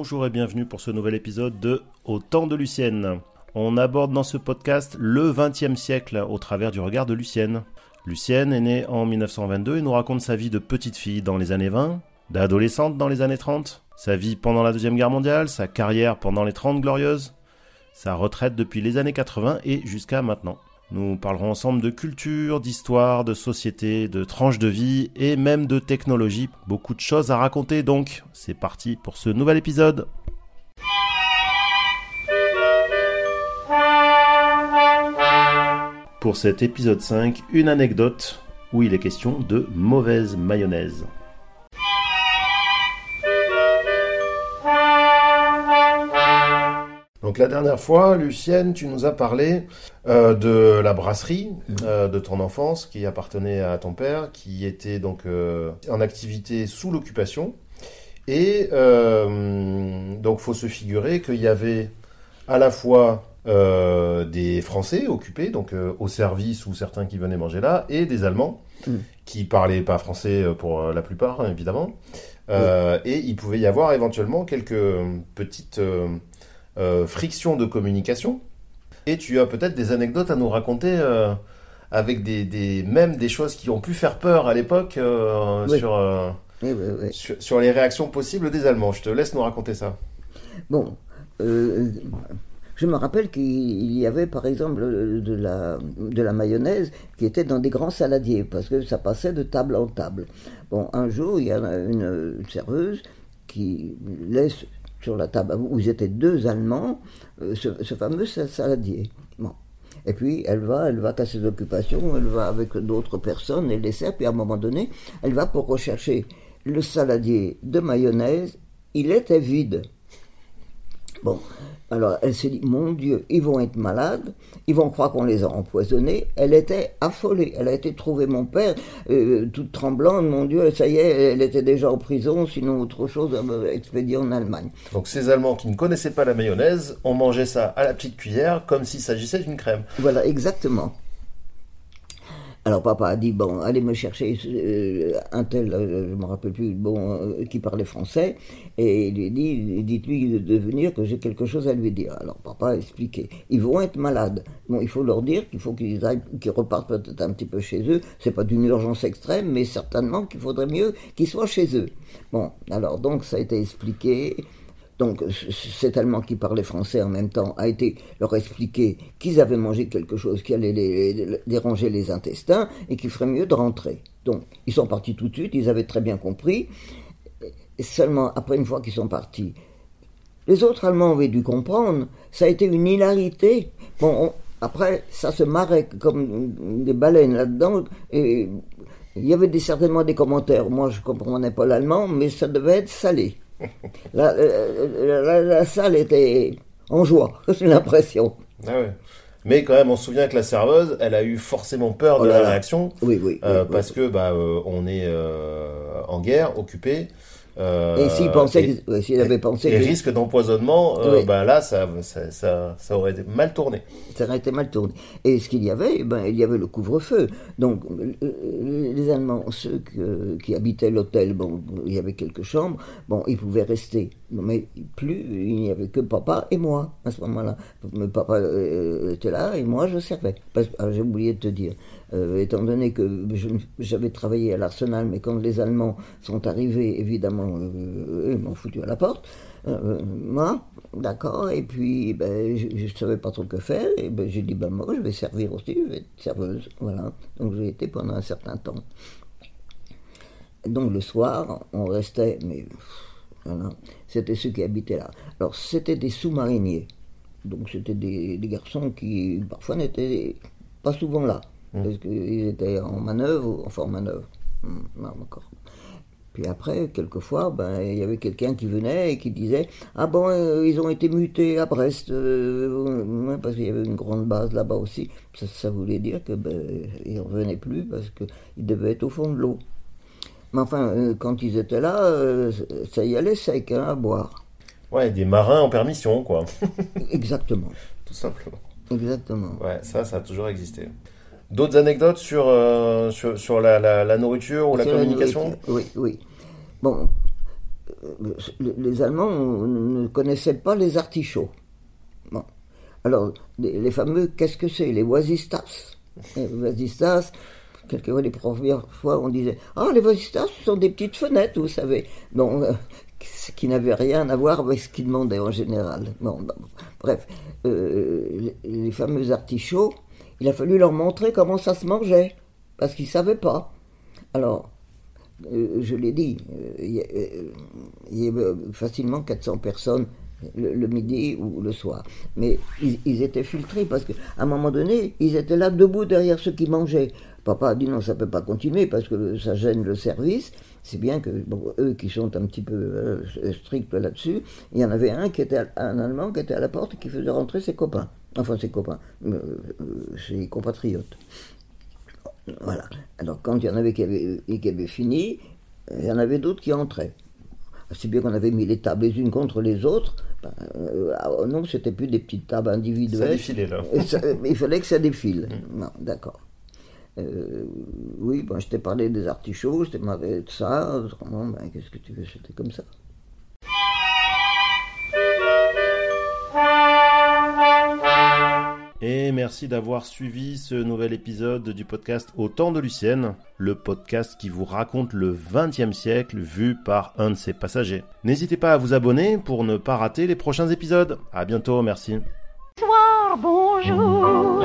et bienvenue pour ce nouvel épisode de Au temps de Lucienne. On aborde dans ce podcast le XXe siècle au travers du regard de Lucienne. Lucienne est née en 1922 et nous raconte sa vie de petite fille dans les années 20, d'adolescente dans les années 30, sa vie pendant la Deuxième Guerre mondiale, sa carrière pendant les 30 glorieuses, sa retraite depuis les années 80 et jusqu'à maintenant. Nous parlerons ensemble de culture, d'histoire, de société, de tranches de vie et même de technologie. Beaucoup de choses à raconter donc. C'est parti pour ce nouvel épisode. Pour cet épisode 5, une anecdote où il est question de mauvaise mayonnaise. Donc la dernière fois, Lucienne, tu nous as parlé euh, de la brasserie euh, de ton enfance qui appartenait à ton père, qui était donc euh, en activité sous l'occupation. Et donc faut se figurer qu'il y avait à la fois des Français occupés, donc au service ou certains qui venaient manger là, et des Allemands mm. qui parlaient pas français pour la plupart, hein, évidemment. Et il pouvait y avoir éventuellement quelques petites euh, friction de communication. Et tu as peut-être des anecdotes à nous raconter euh, avec des, même des choses qui ont pu faire peur à l'époque euh, sur, sur, les réactions possibles des Allemands. Je te laisse nous raconter ça. Bon, je me rappelle qu'il y avait par exemple de la, de la mayonnaise qui était dans des grands saladiers parce que ça passait de table en table. Bon, un jour, il y a une serveuse qui laisse sur la table où ils étaient deux Allemands, euh, ce, fameux saladier. Et puis elle va, elle va à ses occupations, elle va avec d'autres personnes, elle les sert, puis à un moment donné, elle va pour rechercher le saladier de mayonnaise, il était vide. Bon, alors elle s'est dit, mon Dieu, ils vont être malades, ils vont croire qu'on les a empoisonnés. Elle était affolée, elle a été trouver mon père, euh, toute tremblante, mon Dieu, ça y est, elle était déjà en prison, sinon autre chose, expédiée en Allemagne. Donc ces Allemands qui ne connaissaient pas la mayonnaise ont mangé ça à la petite cuillère comme s'il s'agissait d'une crème. Voilà, exactement. Alors papa a dit bon, allez me chercher euh, un tel, euh, je me rappelle plus, bon, euh, qui parlait français, et il lui dit, dites-lui de venir que j'ai quelque chose à lui dire. Alors papa a expliqué, ils vont être malades. Bon, il faut leur dire qu'il faut qu'ils aillent, qu'ils repartent peut-être un petit peu chez eux. C'est pas d'une urgence extrême, mais certainement qu'il faudrait mieux qu'ils soient chez eux. Bon, alors donc ça a été expliqué. Donc cet Allemand qui parlait français en même temps a été leur expliquer qu'ils avaient mangé quelque chose qui allait les, déranger les intestins et qu'il ferait mieux de rentrer. Donc ils sont partis tout de suite, ils avaient très bien compris. Seulement après une fois qu'ils sont partis, les autres Allemands avaient dû comprendre. Ça a été une hilarité. Bon, après ça se marrait comme des baleines là-dedans et il y avait certainement des commentaires. Moi je comprenais pas l'allemand, mais ça devait être salé. Euh, la, la, salle était en joie, j'ai l'impression. Ah Mais quand même, on se souvient que la serveuse, elle a eu forcément peur de oh la réaction. Oui, oui. Euh, parce que bah, euh, on est en guerre, occupé. Euh, et s'il pensait, s'il avait pensé, les risques d'empoisonnement, euh, ben là, ça, ça, ça, aurait été mal tourné. Ça aurait été mal tourné. Et ce qu'il y avait, ben, il y avait le couvre-feu. Donc, les Allemands, ceux qui habitaient l'hôtel, bon, il y avait quelques chambres, bon, ils pouvaient rester. Mais plus, il n'y avait que papa et moi à ce moment-là. Papa euh, était là et moi je servais. Ah, j'ai oublié de te dire. Euh, étant donné que j'avais travaillé à l'Arsenal, mais quand les Allemands sont arrivés, évidemment, euh, ils m'ont foutu à la porte. Euh, moi, d'accord, et puis ben, je ne savais pas trop que faire, et ben, j'ai dit, ben, moi je vais servir aussi, je vais être serveuse, voilà. Donc j'ai été pendant un certain temps. donc le soir, on restait, mais voilà, c'était ceux qui habitaient là. Alors c'était des sous-mariniers, donc c'était des, des garçons qui parfois n'étaient pas souvent là. Mmh. Parce qu'ils étaient en manœuvre, enfin en manœuvre. Mmh, non, d'accord. Puis après, quelquefois, ben, il y avait quelqu'un qui venait et qui disait Ah bon, euh, ils ont été mutés à Brest, euh, parce qu'il y avait une grande base là-bas aussi. Ça, voulait dire qu'ils ben, ne revenaient plus parce qu'ils devaient être au fond de l'eau. Mais enfin, euh, quand ils étaient là, ça y allait sec hein, à boire. Ouais, des marins en permission, quoi. Exactement. Tout simplement. Exactement. Ouais, ça, ça a toujours existé. D'autres anecdotes sur, euh, sur, sur la, la, nourriture ou la communication Oui, oui. Bon, les Allemands ne connaissaient pas les artichauts. Bon. Alors, les, fameux, qu'est-ce que c'est? Les oisistas. Les oisistas, quelquefois, les premières fois, on disait Ah, les oisistas, ce sont des petites fenêtres, vous savez. Bon, ce qui n'avait rien à voir avec ce qu'ils demandaient en général. Bon, bref, euh, les fameux artichauts, il a fallu leur montrer comment ça se mangeait, parce qu'ils ne savaient pas. Alors, euh, je l'ai dit, euh, il y, avait facilement 400 personnes le, midi ou le soir. Mais ils, étaient filtrés parce qu'à un moment donné, ils étaient là debout derrière ceux qui mangeaient. Papa a dit non, ça ne peut pas continuer parce que ça gêne le service. C'est bien que eux qui sont un petit peu euh, stricts là-dessus, il y en avait un qui était un Allemand qui était à la porte et qui faisait rentrer ses copains. Enfin ses copains, euh, euh, ses compatriotes. Voilà. Alors quand il y en avait qui avaient, qui avaient fini, il y en avait d'autres qui entraient. C'est bien qu'on avait mis les tables les unes contre les autres. Ben, ah, non, c'était plus des petites tables individuelles. Ça défilait là. il fallait que ça défile. Mm. Non, d'accord. Euh, oui, bon, je t'ai parlé des artichauts, je t'ai parlé de ça, autrement, ben, qu'est-ce que tu veux, c'était comme ça. Merci d'avoir suivi ce nouvel épisode du podcast Au temps de Lucienne, le podcast qui vous raconte le XXe siècle vu par un de ses passagers. N'hésitez pas à vous abonner pour ne pas rater les prochains épisodes. À bientôt, merci. bonjour